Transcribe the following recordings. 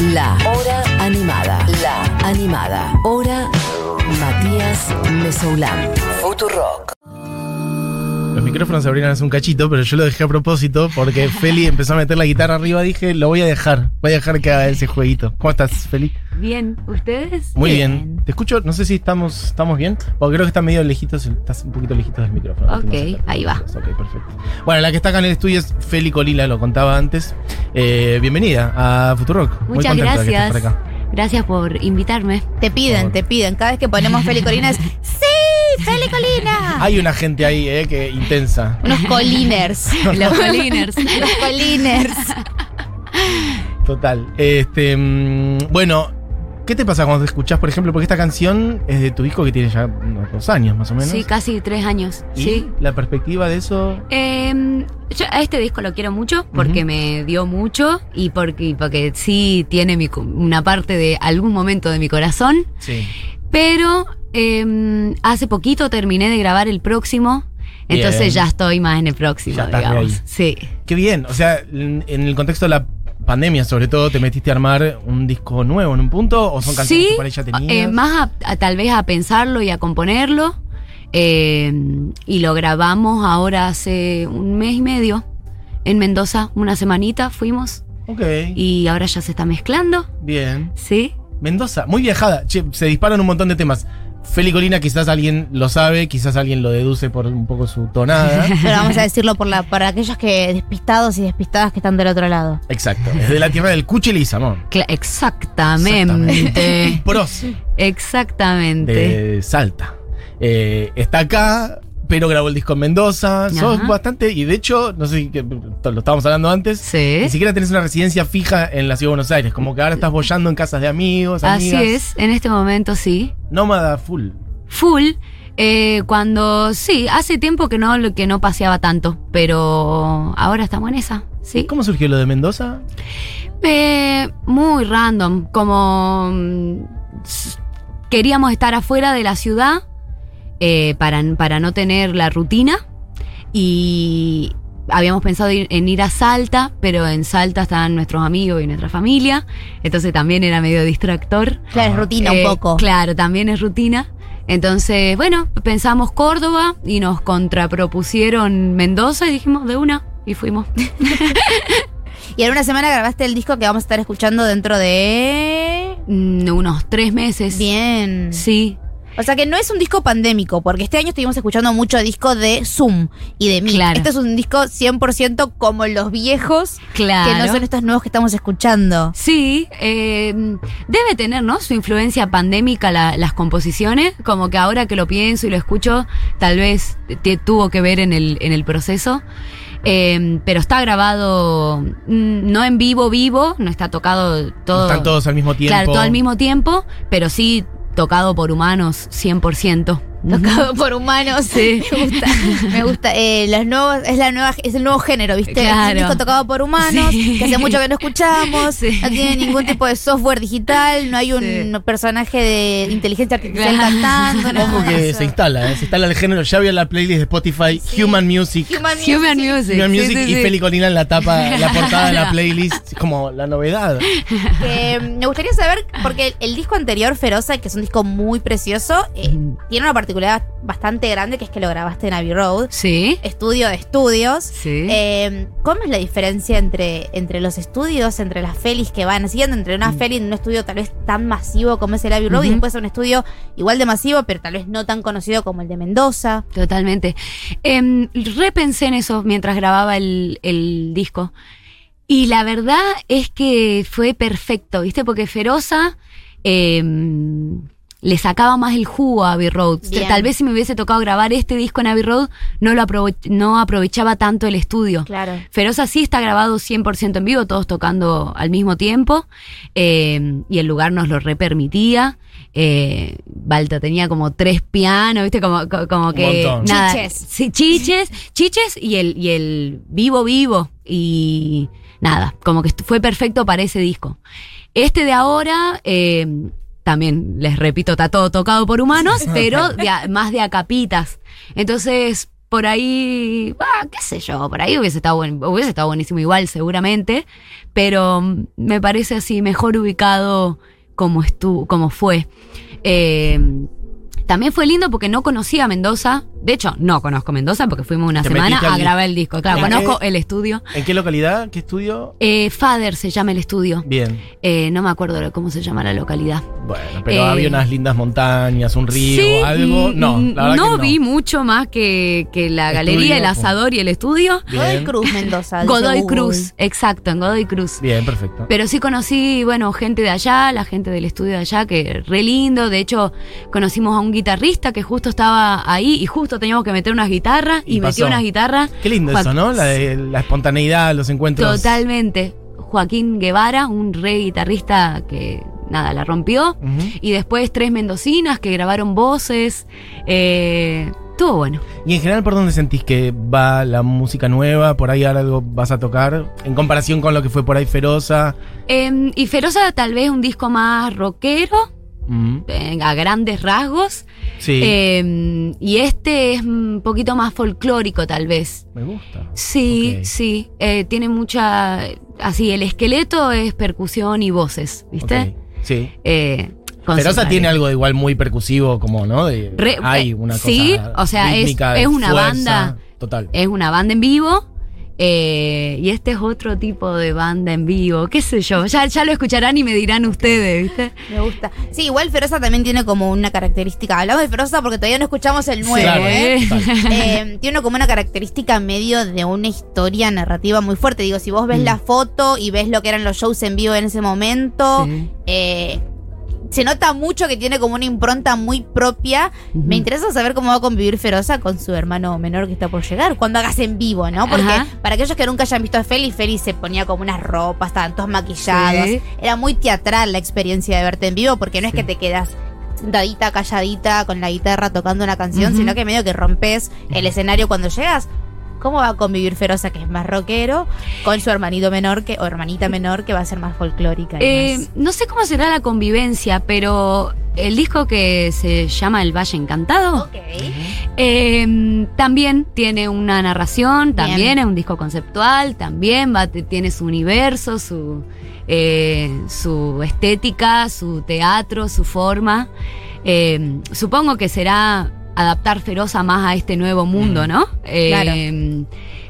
La Hora Animada. La Animada. Hora Matías Mesoulán. Futurock. Micrófonos se abrieron hace un cachito, pero yo lo dejé a propósito porque Feli empezó a meter la guitarra arriba. Dije, lo voy a dejar. Voy a dejar que haga ese jueguito. ¿Cómo estás, Feli? Bien, ¿ustedes? Muy bien. Te escucho, no sé si estamos, estamos bien. Porque creo que estás medio lejitos, estás un poquito lejitos del micrófono. Ok, ahí va. Ok, perfecto. Bueno, la que está acá en el estudio es Feli Colila, lo contaba antes. Eh, bienvenida a Futurock. Muy Muchas contenta de que estés gracias. por acá. Gracias por invitarme. Te piden, Por- te piden. Cada vez que ponemos Felicolina es ¡Sí! ¡Felicolina! Hay una gente ahí, eh, que intensa. Unos coliners. Los Coliners. Los coliners. Total. Este, mm, bueno, ¿qué te pasa cuando te escuchás, por ejemplo? Porque esta canción es de tu disco que tiene ya unos dos años más o menos. Sí, casi tres años. ¿Y Sí. la perspectiva de eso. Em, yo a este disco lo quiero mucho porque me dio mucho y porque, porque sí tiene mi una parte de algún momento de mi corazón. Sí. Pero em, hace poquito terminé de grabar el próximo. Bien. Entonces ya estoy más en el próximo, Ya digamos. ahí. Sí. Qué bien. O sea, en en el contexto de la pandemia, sobre todo, ¿te metiste a armar un disco nuevo en un punto? ¿O son canciones Sí, que por ahí ya tenías? eh, más a, a- tal vez a pensarlo y a componerlo. Eh, y lo grabamos ahora hace un mes y medio en Mendoza, una semanita fuimos Ok. y ahora ya se está mezclando, Bien. ¿sí? Mendoza, muy viajada. Che, se disparan un montón de temas. Feli Colina, quizás alguien lo sabe, quizás alguien lo deduce por un poco su tonada. Pero vamos a decirlo por la, para aquellos que despistados y despistadas que están del otro lado. Exacto. Es de la tierra del Cuche Samón. Cla- exactamente. Pros exactamente. de Salta. Eh, está acá, pero grabó el disco en Mendoza. Sos bastante, y de hecho, no sé, que lo estábamos hablando antes. Sí. Ni siquiera tenés una residencia fija en la ciudad de Buenos Aires. Como que ahora estás bollando en casas de amigos, Así amigas. es, en este momento sí. Nómada full. Full. eh, cuando sí, hace tiempo que no, que no paseaba tanto, pero ahora estamos en esa, sí. ¿Cómo surgió lo de Mendoza? Eh, muy random, como mm, queríamos estar afuera de la ciudad eh, para, para no tener la rutina y habíamos pensado ir- en ir a Salta, pero en Salta estaban nuestros amigos y nuestra familia, entonces también era medio distractor. Claro, es rutina Eh, un poco. Claro, también es rutina. Entonces, bueno, pensamos Córdoba y nos contrapropusieron Mendoza y dijimos de una y fuimos. Y en una semana grabaste el disco que vamos a estar escuchando dentro de. Mm, unos tres meses. Bien. Sí, O sea que no es un disco pandémico, porque este año estuvimos escuchando mucho disco de Zoom y de mí. Claro. Este es un disco 100% como los viejos, claro. que no son estos nuevos que estamos escuchando. Sí, eh, debe tener, ¿no? Su influencia pandémica la- las composiciones, como que ahora que lo pienso y lo escucho, tal vez te- tuvo que ver en el, en el proceso. Eh, pero está grabado mm, no en vivo, vivo, no está tocado todo. Están todos al mismo tiempo. Claro, todo al mismo tiempo, pero sí tocado por humanos 100%. Tocado por humanos. Sí. Me gusta. Me gusta. Eh, los nuevos, es, la nueva, es el nuevo género, ¿viste? Es Claro. un disco tocado por humanos, Sí. que hace mucho que no escuchamos. Sí. No tiene ningún tipo de software digital, no hay un personaje de inteligencia artificial Claro. cantando. nada Ojo que se instala, ¿eh? se instala el género. Ya había la playlist de Spotify Human Music. Human Human Music. Human Music y sí. Feli Colina en la tapa, la portada de la playlist, como la novedad. Mm, me gustaría saber, porque el, el disco anterior, Feroza, que es un disco muy precioso, eh, tiene una particularidad bastante grande, que es que lo grabaste en Abbey Road, Sí, estudio de estudios. sí. Eh, ¿Cómo es la diferencia entre, entre los estudios, entre las felis que van haciendo, entre una feli en un estudio tal vez tan masivo como es el Abbey Road y después un estudio igual de masivo, pero tal vez no tan conocido como el de Mendoza? Totalmente. Em, repensé en eso mientras grababa el, el disco. Y la verdad es que fue perfecto, ¿viste? Porque Feroza em, le sacaba más el jugo a Abbey Road. Bien. Tal vez si me hubiese tocado grabar este disco en Abbey Road, no lo aprove- no aprovechaba tanto el estudio. Claro. Feroza sí está grabado 100% en vivo, todos tocando al mismo tiempo, eh, y el lugar nos lo repermitía. Eh, Balta tenía como tres pianos, ¿viste? Como, co- como que. montón. Nada, Chiches. Sí, chiches, chiches y el, y el vivo, vivo. Y nada, como que fue perfecto para ese disco. Este de ahora. eh, también, les repito, está todo tocado por humanos, pero de a- más de a capitas. Entonces, por ahí, ah, qué sé yo, por ahí hubiese estado, buen- hubiese estado buenísimo igual seguramente, pero mm, me parece así mejor ubicado como, estu como fue. Eh, también fue lindo porque no conocía a Mendoza. De hecho, no conozco Mendoza porque fuimos una Te semana metiste a al- grabar el disco. Claro, conozco el estudio. ¿En qué localidad? ¿Qué estudio? Eh, Father se llama el estudio. Bien. Eh, no me acuerdo cómo se llama la localidad. Bueno, pero Eh, había unas lindas montañas, un río, Sí, algo. No, mm, la verdad que no. vi mucho más que, que la Estudio, galería, el pues. asador y el estudio. Bien. Godoy Cruz, Mendoza. dice Godoy Google. Cruz, exacto, en Godoy Cruz. Bien, perfecto. Pero sí conocí, bueno, gente de allá, la gente del estudio de allá, que re lindo. De hecho, conocimos a un guitarrista que justo estaba ahí y justo teníamos que meter unas guitarras y, Y metió unas guitarras. Qué lindo eso, ¿no? La, de, la espontaneidad, los encuentros. Totalmente. Joaquín Guevara, un re guitarrista que nada, la rompió. Y después tres mendocinas que grabaron voces. Eh, estuvo bueno. Y en general, ¿por dónde sentís que va la música nueva? ¿Por ahí ahora algo vas a tocar? En comparación con lo que fue por ahí Feroza. Eh, y Feroza tal vez un disco más rockero, Mm, eh, a grandes rasgos. Sí, Eh, y este es un poquito más folclórico tal vez. me gusta. Sí, sí. eh, tiene mucha... Así, el esqueleto es percusión y voces, ¿viste? Ok, Sí. Eh, sus- tiene algo de igual muy percusivo, como, ¿no? De, Re- hay eh, una cosa. sí, o sea, es- es una fuerza, banda. Total. Es una banda en vivo. Eh, y este es otro tipo de banda en vivo, qué sé yo, ya, ya lo escucharán y me dirán ustedes, ¿viste? Me gusta. Sí, igual Feroza también tiene como una característica. Hablamos de Feroza porque todavía no escuchamos el nuevo, Claro, ¿eh? total. Eh, tiene como una característica medio de una historia narrativa muy fuerte. Digo, si vos ves Mm. la foto y ves lo que eran los shows en vivo en ese momento, Sí. eh, se nota mucho que tiene como una impronta muy propia. Me interesa saber cómo va a convivir Feroza con su hermano menor que está por llegar, cuando hagas en vivo, ¿no? Porque Ajá. para aquellos que nunca hayan visto a Feli, Feli se ponía como unas ropas, estaban todos maquillados. Sí. Era muy teatral la experiencia de verte en vivo, porque no es que te quedas sentadita, calladita, con la guitarra tocando una canción, sino que medio que rompes el escenario cuando llegas. ¿Cómo va a convivir Feroza, que es más rockero, con su hermanito menor que, o hermanita menor, que va a ser más folclórica? Eh, más- no sé cómo será la convivencia, pero el disco que se llama El Valle Encantado eh, también tiene una narración, también es un disco conceptual, también va, tiene su universo, su, eh, su estética, su teatro, su forma. Eh, supongo que será adaptar Feroza más a este nuevo mundo, ¿no? Eh, Claro.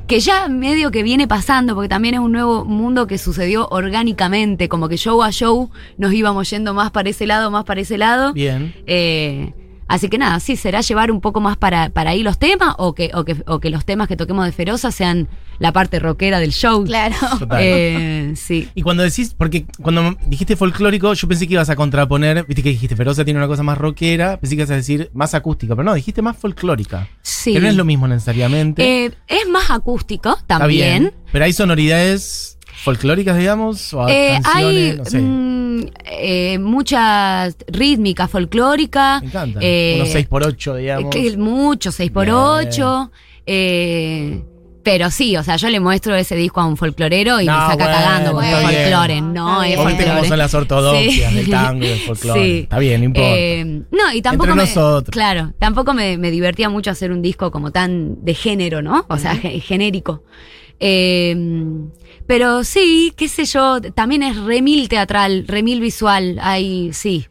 Que ya medio que viene pasando, porque también es un nuevo mundo que sucedió orgánicamente, como que show a show nos íbamos yendo más para ese lado, más para ese lado. Bien. Eh, así que nada, sí, será llevar un poco más para, para ahí los temas o que, o, que, o que los temas que toquemos de Feroza sean la parte rockera del show. Claro. Eh, sí. Y cuando decís, porque cuando dijiste folclórico, yo pensé que ibas a contraponer, viste que dijiste Feroza tiene una cosa más rockera, pensé que ibas a decir más acústica, pero no, dijiste más folclórica. Sí. Que no es lo mismo necesariamente. Eh, es más acústico Está también. bien. Pero hay sonoridades folclóricas, digamos, o Eh, canciones, hay no sé. mm, eh, mucha rítmica folclórica. Me encanta. eh, Unos 6x8, digamos. que mucho, 6x8. eh, pero sí, o sea, yo le muestro ese disco a un folclorero y No, me saca bueno, cagando porque está es bien. folclore, no es folclore. son las ortodoxias Sí. del tango y del folclore. Sí. Está bien, no importa. Eh, no, y tampoco Entre me, nosotros. Claro, tampoco me, me divertía mucho hacer un disco como tan de género, ¿no? O sea, ge- genérico. Eh, pero sí, qué sé yo, también es remil teatral, remil visual. Hay, sí,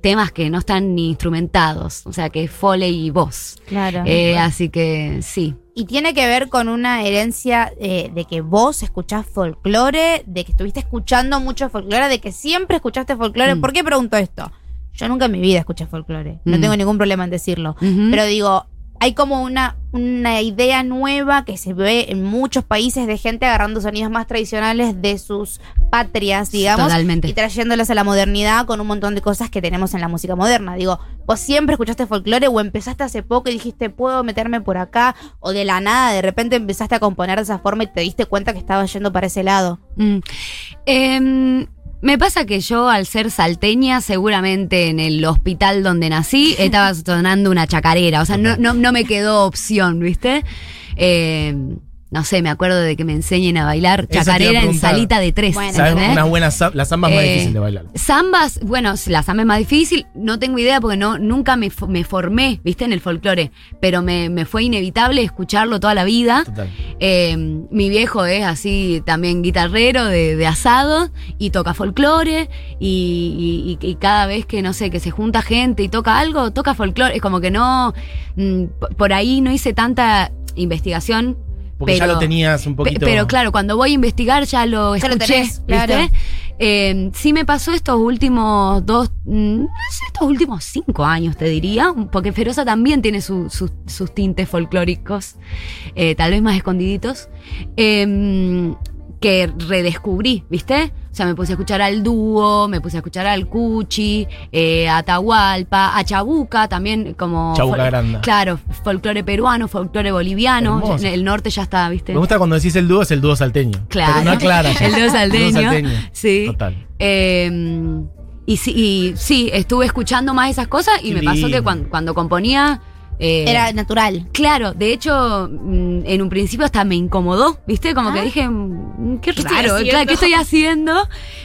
temas que no están ni instrumentados, o sea, que es foley y voz. Claro. Eh, así que sí. Y tiene que ver con una herencia eh, de que vos escuchás folclore, de que estuviste escuchando mucho folclore, de que siempre escuchaste folclore. Mm. ¿Por qué pregunto esto? Yo nunca en mi vida escuché folclore. No Mm. tengo ningún problema en decirlo. Pero digo, hay como una, una idea nueva que se ve en muchos países de gente agarrando sonidos más tradicionales de sus patrias, digamos, Totalmente. y trayéndolos a la modernidad con un montón de cosas que tenemos en la música moderna. Digo, vos siempre escuchaste folclore o empezaste hace poco y dijiste, puedo meterme por acá, o de la nada de repente empezaste a componer de esa forma y te diste cuenta que estabas yendo para ese lado. Mm. Em, me pasa que yo, al ser salteña, seguramente en el hospital donde nací, estaba sonando una chacarera. O sea, no, no, no me quedó opción, ¿viste? Em, no sé, me acuerdo de que me enseñen a bailar chacarera en salita de tres. Bueno, ¿Sabes? ¿entendés? Una buena za- la samba es más Eh, difícil de bailar. Zambas, bueno, la samba es más difícil, no tengo idea porque no, nunca me, me formé, viste, en el folclore, pero me, me fue inevitable escucharlo toda la vida. Total. Eh, mi viejo es así también guitarrero de, de asado y toca folclore y, y- y cada vez que, no sé, que se junta gente y toca algo, toca folclore. Es como que no, mm, por ahí no hice tanta investigación. Porque ya pero- lo tenías un poquito. Pero claro, cuando voy a investigar ya lo Ya lo escuché, tenés, claro. ¿viste? Eh, sí me pasó estos últimos dos, mm, no sé, estos últimos cinco años te diría, porque Feroza también tiene su- sus- sus tintes folclóricos, eh, tal vez más escondiditos, eh, que redescubrí, ¿viste? O sea, me puse a escuchar al dúo, me puse a escuchar al Cuchi, eh, a Atahualpa, a Chabuca, también como... Chabuca Granda. Claro, folclore peruano, folclore boliviano, Hermoso. el norte ya está, ¿viste? Me gusta cuando decís el dúo, es el dúo salteño. Claro. Pero no aclara. ya. El dúo salteño. Sí. Total. Eh, y, sí, y sí, estuve escuchando más esas cosas y Qué me pasó que cuando componía. Eh, Era natural. Claro, de hecho, mm, en un principio hasta me incomodó, ¿viste? Como que Ah. dije, mm, qué ¿Qué estoy raro, claro, ¿qué estoy haciendo?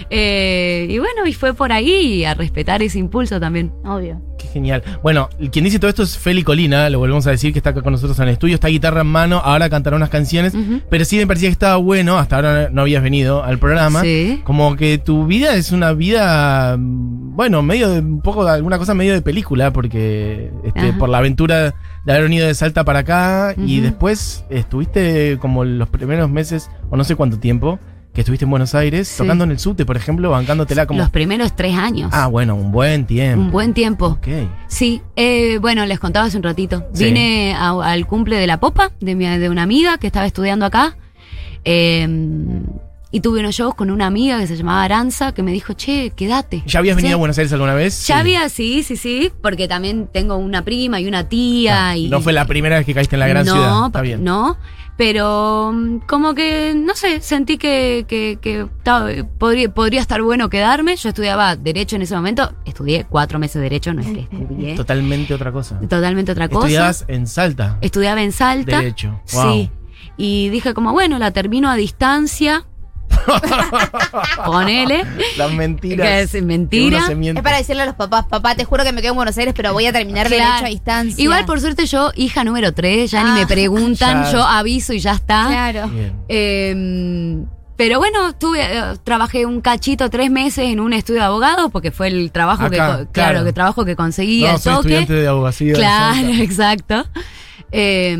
Eh, y bueno, y fue por ahí a respetar ese impulso también. Obvio. Qué genial. Bueno, quien dice todo esto es Feli Colina, lo volvemos a decir que está acá con nosotros en el estudio, está guitarra en mano, ahora cantará unas canciones, pero sí me parecía que estaba bueno, hasta ahora no habías venido al programa. Sí. Como que tu vida es una vida, mm, bueno, medio de un poco de alguna cosa medio de película, porque este, por la aventura de haber venido de Salta para acá y después estuviste como los primeros meses, o no sé cuánto tiempo, que estuviste en Buenos Aires, Sí. tocando en el subte, por ejemplo, bancándotela como... Los primeros tres años. Ah, bueno, un buen tiempo. un buen tiempo. Ok. Sí, eh, bueno, les contaba hace un ratito. Sí. Vine a- al cumple de la popa de, mi- de una amiga que estaba estudiando acá. eh, y tuve unos shows con una amiga que se llamaba Aranza que me dijo, che, quédate. ¿Ya habías Sí. venido a Buenos Aires alguna vez? Ya Sí. había, sí, sí, sí, porque también tengo una prima y una tía. Ah, y, no fue la primera vez que caíste en la gran no, ciudad. Está bien. No, pero mm, como que, no sé, sentí que, que, que podría, podría estar bueno quedarme. Yo estudiaba Derecho en ese momento, estudié cuatro meses de Derecho, no es que estudié. Totalmente otra cosa. Totalmente otra cosa. Estudiabas en Salta. Estudiaba en Salta. Derecho. Wow. Sí. Y dije como, bueno, la termino a distancia. Ponele. Las mentiras. Que es mentira. para decirle a los papás, papá, te juro que me quedo en Buenos Aires, pero voy a terminar Claro. derecho a distancia. Igual por suerte yo, hija número 3, ya ni Ah, me preguntan, ya. yo aviso y ya está. Claro. Eh, pero bueno, tuve, eh, trabajé un cachito tres meses en un estudio de abogados porque fue el trabajo que, Acá, claro, claro. que trabajo que conseguí No, al soy toque. estudiante de abogacía. Claro, exacto. Eh,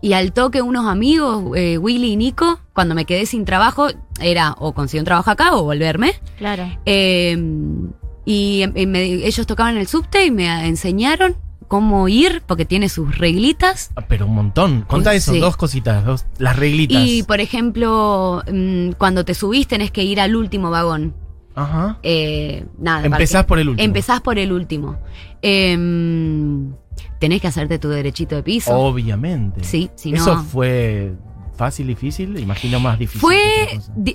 y al toque unos amigos, eh, Willy y Nico, cuando me quedé sin trabajo, era o conseguir un trabajo acá o volverme. Claro. Eh, y em- em- me- ellos tocaban el subte y me enseñaron cómo ir, porque tiene sus reglitas. Ah, Pero un montón. Contá eso, Sí. dos cositas, dos, las reglitas. Y por ejemplo, mm, cuando te subís tenés que ir al último vagón. Ajá. Eh, nada, Empezás por el último. Empezás por el último. Em, tenés que hacerte tu derechito de piso. Obviamente. Sí, si Eso no- fue fácil, difícil. Imagino más difícil. Fue.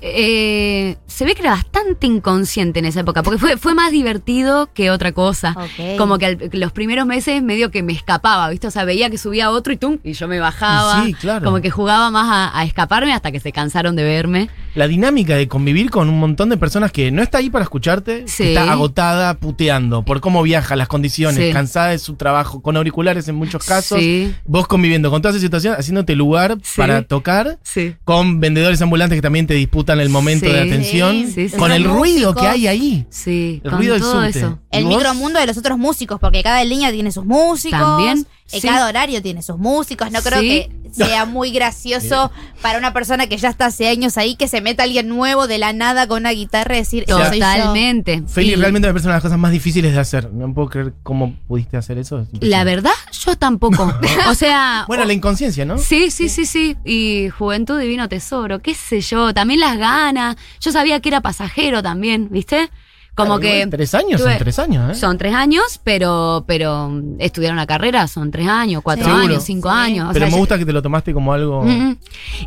eh, se ve que era bastante inconsciente en esa época, porque fue, fue más divertido que otra cosa. Ok. Como que al- los primeros meses medio que me escapaba, ¿viste? O sea, veía que subía otro y tum, y yo me bajaba. Sí, claro. Como que jugaba más a, a escaparme hasta que se cansaron de verme. La dinámica de convivir con un montón de personas que no está ahí para escucharte, Sí. que está agotada, puteando por cómo viaja, las condiciones, Sí. cansada de su trabajo, con auriculares en muchos casos. Sí. Vos conviviendo con toda esa situación, haciéndote lugar Sí. para tocar, Sí. con vendedores ambulantes que también te disputan el momento Sí. de atención, Sí, sí. con el ruido que hay ahí. Sí, El con ruido del todo subte. eso. El ¿Y vos? micromundo de los otros músicos, porque cada línea tiene sus músicos. También, eh, sí. Cada horario tiene sus músicos. No creo Sí. que sea muy gracioso para una persona que ya está hace años ahí que se meta alguien nuevo de la nada con una guitarra y decir, "Ese soy yo". Totalmente. Feli, Y realmente me parece una de las cosas más difíciles de hacer. No puedo creer cómo pudiste hacer eso. Es La verdad, yo tampoco. o sea. Bueno, la inconsciencia, ¿no? Sí, sí, sí, sí. Y Juventud Divino Tesoro, qué sé yo. También las ganas. Yo sabía que era pasajero también, ¿viste? Como Claro, que. igual, Tres años, tuve- son tres años, ¿eh? Son tres años, pero, pero estudiar una carrera son tres años, cuatro años, cinco Sí. años. o Pero sea, me yo- gusta que te lo tomaste como algo. Mm, mm.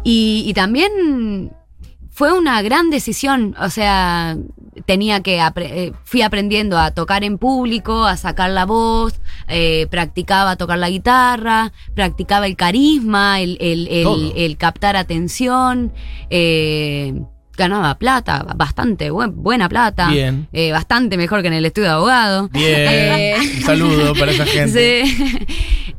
Y, y también fue una gran decisión, o sea, tenía que, apre- eh, fui aprendiendo a tocar en público, a sacar la voz, eh, practicaba tocar la guitarra, practicaba el carisma, el, el- el- captar atención, eh, ganaba plata, bastante buen- buena plata, Bien. eh, bastante mejor que en el estudio de abogado. Bien. Eh, Un saludo para esa gente.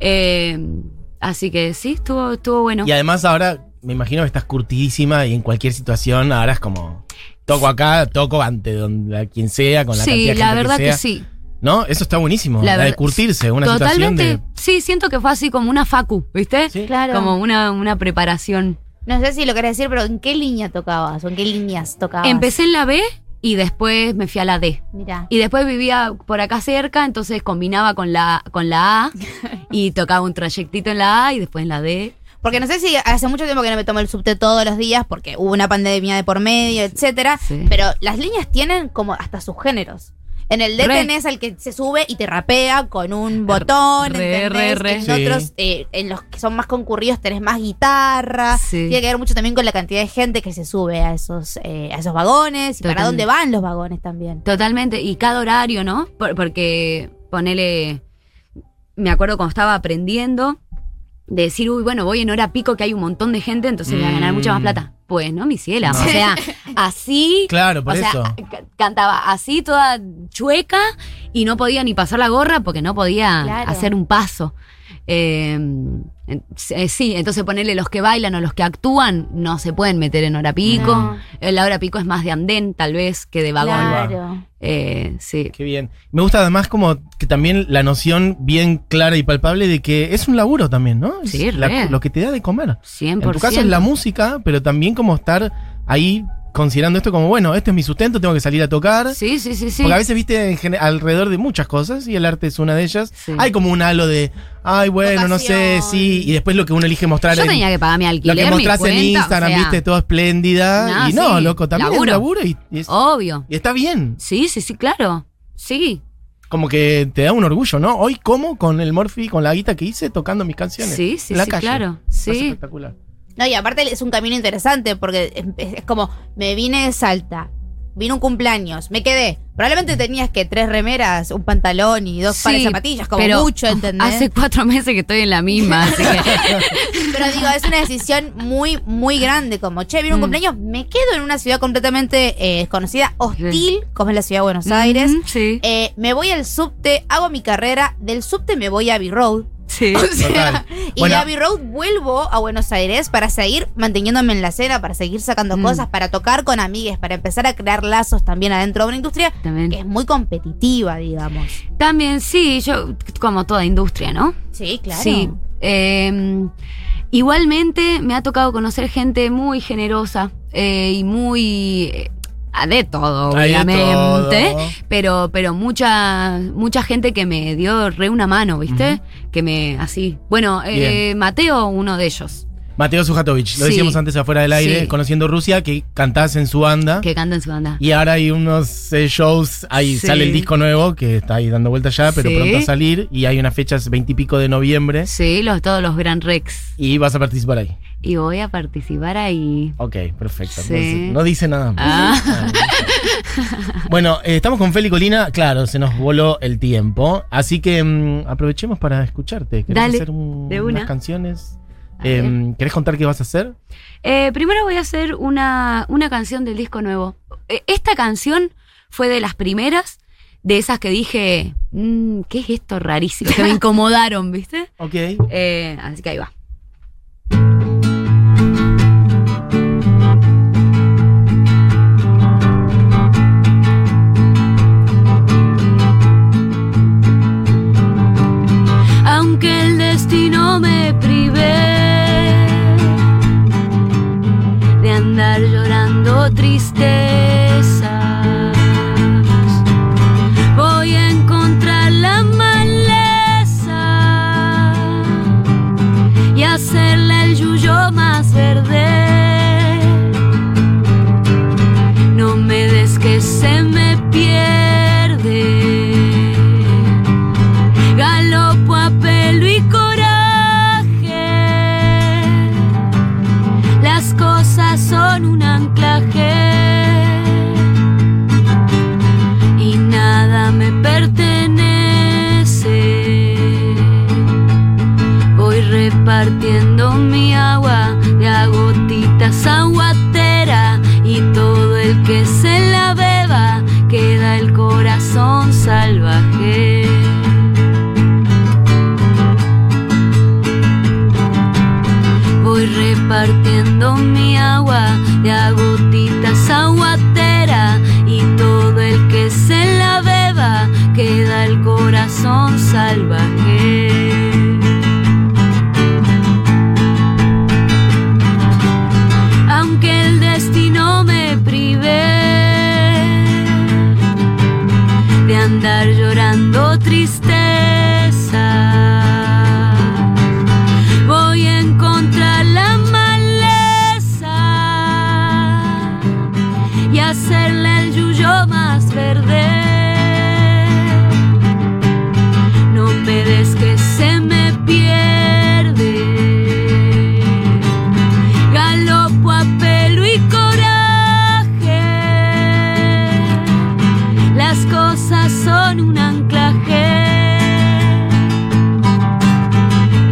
Sí. Así que sí, estuvo, estuvo bueno. Y además ahora me imagino que estás curtidísima y en cualquier situación ahora es como toco acá, toco ante donde a quien sea, con la sí, cantidad de la gente verdad que, que, sea. sí. ¿No? Eso está buenísimo. La, La de curtirse, una Totalmente, situación de. sí, siento que fue así como una facu, ¿viste? Sí. Claro. Como una, una preparación. No sé si lo querés decir, pero ¿en qué línea tocabas? ¿O en qué líneas tocabas? Empecé en la B y después me fui a la D. Mira. Y después vivía por acá cerca, entonces combinaba con la, con la A y tocaba un trayectito en la A y después en la D. Porque no sé si hace mucho tiempo que no me tomo el subte todos los días porque hubo una pandemia de por medio, etcétera. Sí. Pero las líneas tienen como hasta sus géneros. En el D tenés al que se sube y te rapea con un botón, Re, ¿entendés? re, re. En Sí. otros, eh, en los que son más concurridos tenés más guitarra. Sí. Tiene que ver mucho también con la cantidad de gente que se sube a esos, eh, a esos vagones y para dónde van los vagones también. Totalmente. Y cada horario, ¿no? Por- porque ponele. Me acuerdo cuando estaba aprendiendo de decir, uy, bueno, voy en hora pico que hay un montón de gente, entonces voy a ganar mucha más Mm. plata. Pues no, mi ciela. No. O sea, así. Claro, por o sea, eso. ca- cantaba así toda chueca y no podía ni pasar la gorra porque no podía Claro. hacer un paso. Eh, en- eh, sí, entonces ponerle los que bailan o los que actúan no se pueden meter en hora pico. No. Eh, La hora pico es más de andén, tal vez, que de vagón. Claro. Eh, sí. Qué bien. Me gusta además como que también la noción bien clara y palpable de que es un laburo también, ¿no? Es Sí, la- re. lo que te da de comer. 100%. En tu caso es la música, pero también como estar ahí considerando esto como, bueno, este es mi sustento, tengo que salir a tocar. Sí, sí, sí, sí. Porque a veces viste alrededor de muchas cosas y el arte es una de ellas. Sí. Hay como un halo de, ay, bueno, no sé, sí, y después lo que uno elige mostrar Yo en, tenía que pagar mi lo alquiler, que mi mostrás en Instagram, o sea, viste, todo espléndida. No, y no, sí, loco, también es un laburo. laburo y, y es- Obvio. y está bien. Sí, sí, sí, claro. Sí. Como que te da un orgullo, ¿no? Hoy como con el Morphy, con la guita que hice, tocando mis canciones. Sí, sí, en la sí, calle. claro. Es Sí. espectacular. No, y aparte es un camino interesante porque es, es como, me vine de Salta, vino un cumpleaños, me quedé. Probablemente tenías que tres remeras, un pantalón y dos pares de zapatillas, como pero mucho, ¿entendés? Hace cuatro meses que estoy en la misma, así que. Pero digo, es una decisión muy, muy grande, como, che, vino un Mm. cumpleaños, me quedo en una ciudad completamente eh, desconocida, hostil, como es la ciudad de Buenos Aires. Sí. Eh, me voy al subte, hago mi carrera, del subte me voy a Abbey Road. Sí. O sea, Total. y Bueno. de Abbey Road vuelvo a Buenos Aires para seguir manteniéndome en la escena, para seguir sacando Mm. cosas, para tocar con amigues, para empezar a crear lazos también adentro de una industria También. que es muy competitiva, digamos. También, sí, yo, como toda industria, ¿no? Sí, claro. Sí. Eh, igualmente me ha tocado conocer gente muy generosa eh, y muy. Eh, de todo, de obviamente. todo. Pero, pero mucha, mucha gente que me dio re una mano, ¿viste? Que me. así. Bueno, eh, Mateo, uno de ellos. Mateo Sujatovich, lo Sí. decíamos antes afuera del aire, Sí. conociendo Rusia, que cantás en su banda. Que canta en su banda. Y ahora hay unos eh, shows, ahí Sí. sale el disco nuevo, que está ahí dando vueltas ya, pero pronto a salir. Y hay una fecha, veintipico de noviembre, Sí, los, todos los Gran Rex. y vas a participar ahí. Y voy a participar ahí. Ok, perfecto. Sí. No dice nada más. Ah. Ah, bueno, eh, estamos con Feli Colina. Claro, se nos voló el tiempo. Así que mm, aprovechemos para escucharte. ¿Querés Dale, hacer un- de una. unas canciones? Em, ¿Querés contar qué vas a hacer? Eh, primero voy a hacer una, una canción del disco nuevo. Eh, esta canción fue de las primeras, de esas que dije, "Mm, ¿qué es esto rarísimo? Que me incomodaron, ¿viste? Ok. Eh, así que ahí va. Aunque el destino me prive de andar llorando tristezas, repartiendo mi agua de a gotitas aguatera y todo el que se la beba queda el corazón salvaje. Aunque el destino me prive de andar llorando tristeza. Cosas son un anclaje.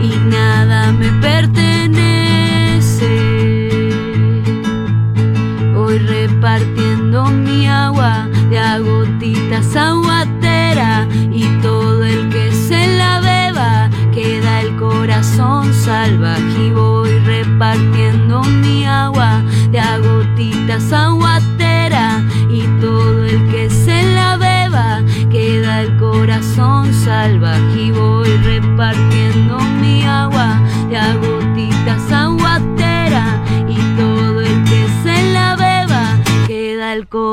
Y nada me pertenece. Voy repartiendo mi agua de a gotitas aguatera y todo el que se la beba queda el corazón salvaje y voy repartiendo mi agua de a gotitas aguatera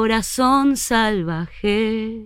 corazón salvaje.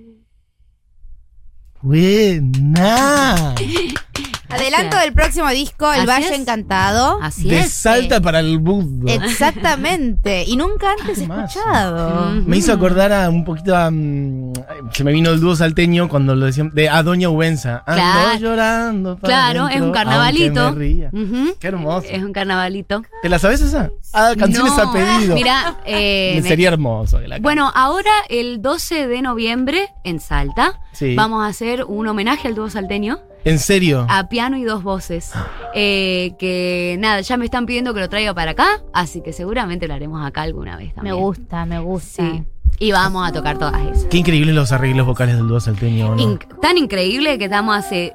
Buena. Adelanto del próximo disco, El Así Valle es. Encantado. Así De es. Salta para el mundo. Exactamente. Y nunca antes Temazo. escuchado. Mm. Me hizo acordar a un poquito a. mm, se me vino el dúo salteño cuando lo decían. De a Doña Ubenza. Ando Claro. llorando. para Claro, es un carnavalito. aunque me ría. Ujú. Qué hermoso. Es un carnavalito. ¿Te la sabes esa? Ah, canciones No, a pedido. Mira, eh, me- Sería hermoso que la bueno, ahora el 12 de noviembre en Salta Sí. vamos a hacer un homenaje al dúo salteño ¿En serio? a piano y dos voces. Eh, que nada, ya me están pidiendo que lo traiga para acá, así que seguramente lo haremos acá alguna vez Me también. gusta, me gusta. Sí. Y vamos a tocar todas esas. Qué increíbles los arreglos vocales del dúo salteño, ¿o ¿no? Tan increíble que estamos hace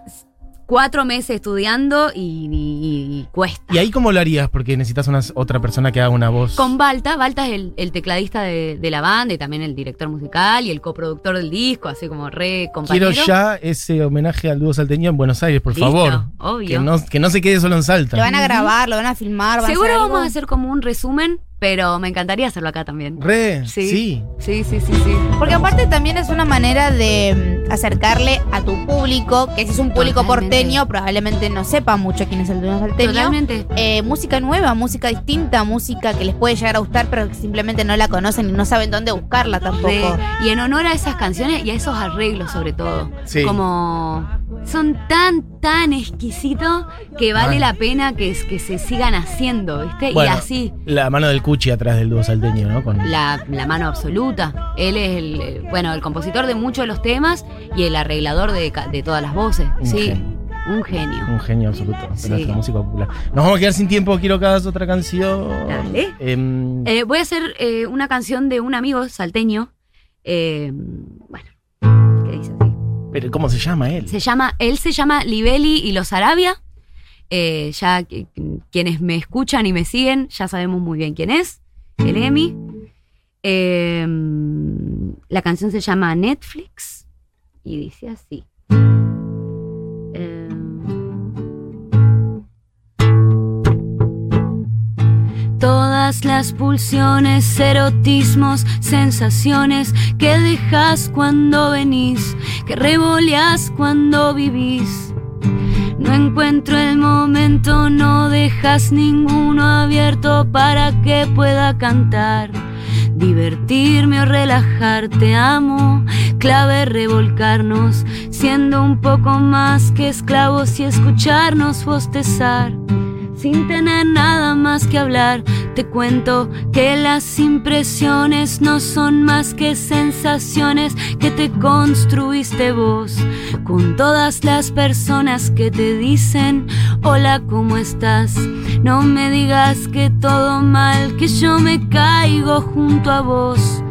cuatro meses estudiando y, y- y cuesta. ¿Y ahí cómo lo harías? Porque necesitas una, otra persona que haga una voz. Con Balta, Balta es el, el tecladista de, de la banda y también el director musical y el coproductor del disco, así como re compañero. Quiero ya ese homenaje al dúo salteño en Buenos Aires, por Listo, favor. obvio. Que no, que no se quede solo en Salta. Lo van a grabar, lo van a filmar. van a Seguro hacer algo. vamos a hacer como un resumen, pero me encantaría hacerlo acá también. Re, Sí. sí. Sí, sí, sí, sí. Porque aparte también es una manera de mm, acercarle a tu público, que si es un público Totalmente. porteño, probablemente no sepa mucho quién es el dueño salteño. Totalmente. Eh, música nueva, música distinta, música que les puede llegar a gustar, pero que simplemente no la conocen y no saben dónde buscarla tampoco. Re- y en honor a esas canciones y a esos arreglos sobre todo. Sí. Como son tan, tan exquisitos que vale Mal. la pena que, que se sigan haciendo, ¿viste? Bueno, y así, La mano del Cuchi atrás del dúo salteño, ¿no? Con, la, la mano absoluta. Él es el, eh, bueno, el compositor de muchos de los temas y el arreglador de, todas las voces. Un sí, genio. un genio. Un genio absoluto Sí. música popular. Nos vamos a quedar sin tiempo, quiero que hagas otra canción. Dale. Em, Eh, voy a hacer eh, una canción de un amigo salteño. bueno. Pero ¿cómo se llama él? Se llama, él se llama Libeli y los Arabia. Eh, ya que- quienes me escuchan y me siguen ya sabemos muy bien quién es, el Emi. Eh, la canción se llama Netflix y dice así. Las pulsiones, erotismos, sensaciones que dejas cuando venís, que revoleas cuando vivís. No encuentro el momento, no dejas ninguno abierto para que pueda cantar. Divertirme o relajar, te amo, clave revolcarnos, siendo un poco más que esclavos y escucharnos bostezar. Sin tener nada más que hablar, te cuento que las impresiones no son más que sensaciones que te construiste vos. Con todas las personas que te dicen, hola, ¿cómo estás? No me digas que todo mal, que yo me caigo junto a vos.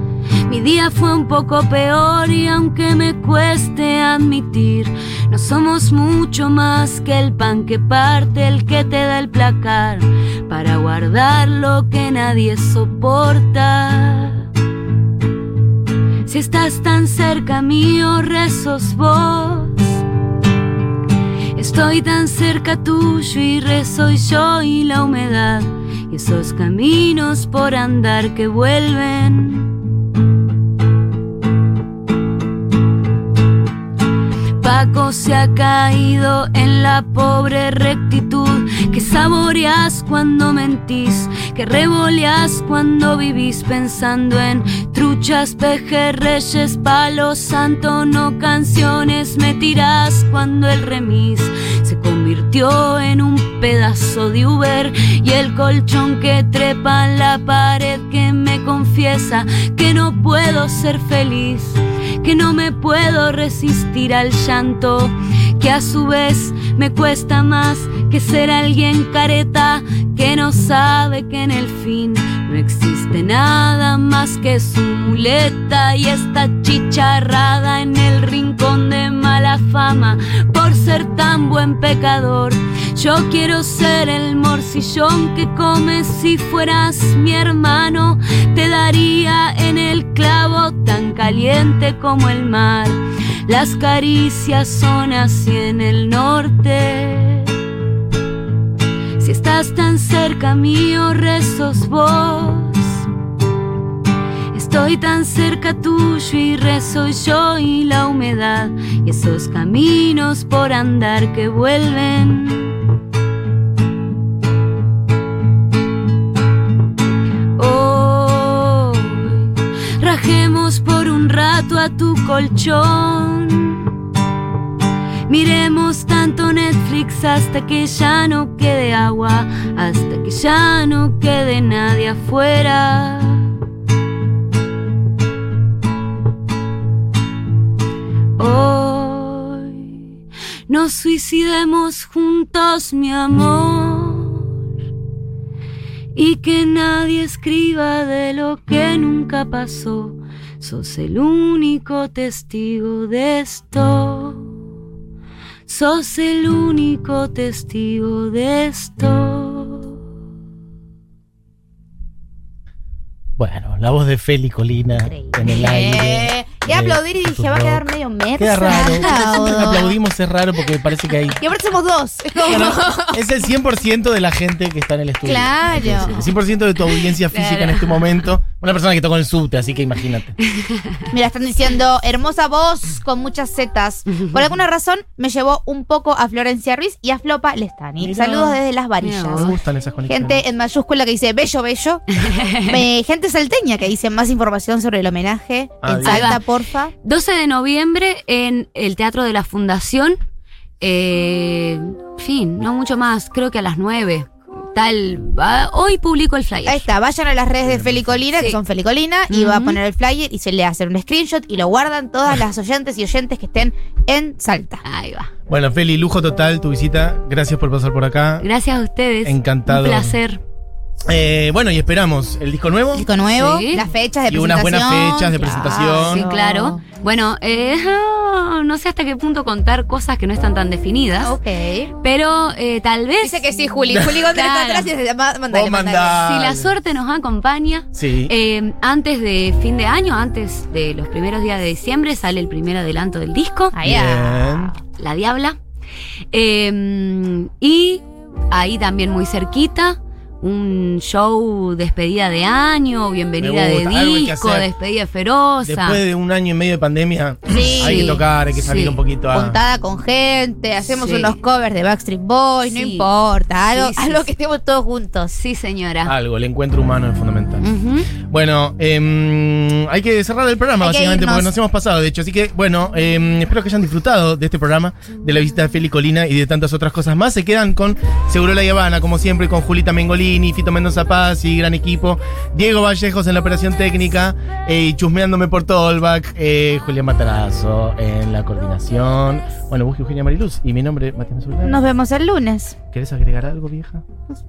Mi día fue un poco peor y aunque me cueste admitir, no somos mucho más que el pan que parte el que te da el placar para guardar lo que nadie soporta. Si estás tan cerca mío, rezos vos. Estoy tan cerca tuyo y rezo yo y la humedad y esos caminos por andar que vuelven. Se ha caído en la pobre rectitud. Que saboreas cuando mentís, que revoleas cuando vivís pensando en truchas, pejerreyes, palos santo, no canciones, me tirás cuando el remis se convirtió en un pedazo de Uber. Y el colchón que trepa en la pared que me confiesa que no puedo ser feliz que no me puedo resistir al llanto, que a su vez me cuesta más que ser alguien careta, que no sabe que en el fin no existe nada más que su muleta y esta chicharrada en el rincón de mala fama por ser tan buen pecador. Yo quiero ser el morcillón que comes si fueras mi hermano. Te daría en el clavo tan caliente como el mar. Las caricias son así en el norte. Si estás tan cerca mío, rezos vos. Estoy tan cerca tuyo y rezo yo y la humedad y esos caminos por andar que vuelven. Un rato a tu colchón. Miremos tanto Netflix hasta que ya no quede agua, hasta que ya no quede nadie afuera. Hoy nos suicidemos juntos, mi amor, y que nadie escriba de lo que nunca pasó. Sos el único testigo de esto. Sos el único testigo de esto. Bueno, la voz de Feli Colina en el aire. Y aplaudir y dije, va a quedar medio merda. Queda raro. Aplaudimos es raro porque parece que hay. Y aparte somos dos. Es el 100% de la gente que está en el estudio. Claro. El 100% de tu audiencia física Claro. en este momento. Una persona que tocó en el subte, así que imagínate. Mira, están diciendo, hermosa voz con muchas zetas. Por alguna razón me llevó un poco a Florencia Ruiz y a Flopa Lestani. Mira. Saludos desde las varillas. Mira Me gustan esas conexiones. Gente en mayúscula que dice bello, bello. Eh, gente salteña que dice más información sobre el homenaje. Ah, en. Salta, porfa. 12 de noviembre en el Teatro de la Fundación. Eh, fin, no mucho más, creo que a las 9. Tal, va- hoy publico el flyer. Ahí está, vayan a las redes de Felicolina, que Sí. son Felicolina, y va a Ujú. poner el flyer y se le hace un screenshot y lo guardan todas las oyentes y oyentes que estén en Salta. Ahí va. Bueno, Feli, lujo total tu visita. Gracias por pasar por acá. Gracias a ustedes. Encantado. Un placer. Eh, bueno, y esperamos el disco nuevo. Disco nuevo, Sí. las fechas de Y unas presentación. buenas fechas de Claro. presentación. Sí, claro. Bueno, eh, no sé hasta qué punto contar cosas que no están tan definidas. Ok. Pero eh, tal vez. Dice que sí, Juli. Juli está Claro. atrás y mandá. Si la suerte nos acompaña, Sí. eh, antes de fin de año, antes de los primeros días de diciembre, sale el primer adelanto del disco, Ahí ah. La Diabla. Eh, y ahí también muy cerquita, un show despedida de año, bienvenida de disco, despedida de feroza. Después de un año y medio de pandemia, Sí. hay que tocar, hay que salir Sí. un poquito a. Juntada con gente, hacemos Sí. unos covers de Backstreet Boys, no importa, algo, Sí, sí, algo que estemos todos juntos. Sí, señora. Algo, el encuentro humano es fundamental. Bueno, em, hay que cerrar el programa, Hay básicamente, porque nos hemos pasado, de hecho. Así que, bueno, em, espero que hayan disfrutado de este programa, de la visita de Feli Colina y de tantas otras cosas más. Se quedan con Seguro La Habana, como siempre, con Julita Mengolini. Pellegrini, Fito Mendoza Paz y gran equipo, Diego Vallejos en la operación técnica, eh, y chusmeándome por Tolbach, eh, Julián Matarazo en la coordinación. Bueno, busque Eugenia Mariluz y mi nombre, Matías Mesulán. Nos vemos el lunes. ¿Querés agregar algo, vieja?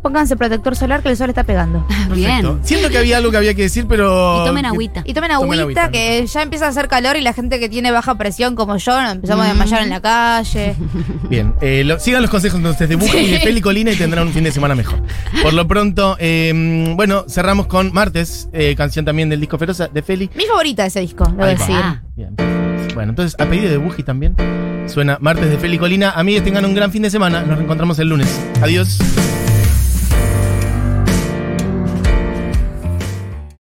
Pónganse protector solar que el sol está pegando. Perfecto. Bien. Siento que había algo que había que decir, pero. Y tomen agüita. Y tomen Tomen agüita, que ya empieza a hacer calor y la gente que tiene baja presión como yo nos empezamos a desmayar en la calle. Bien, eh, lo- sigan los consejos entonces de Buja y de Feli Colina y tendrán un fin de semana mejor. Por lo pronto, eh, bueno, cerramos con Martes, eh, canción también del disco Feroza de Feli. Mi favorita de ese disco, debo Ahí decir. Ah. Bien. Bueno, entonces, a pedido de Buji también, suena Martes de Feli Colina. Amigues, tengan un gran fin de semana. Nos reencontramos el lunes. Adiós.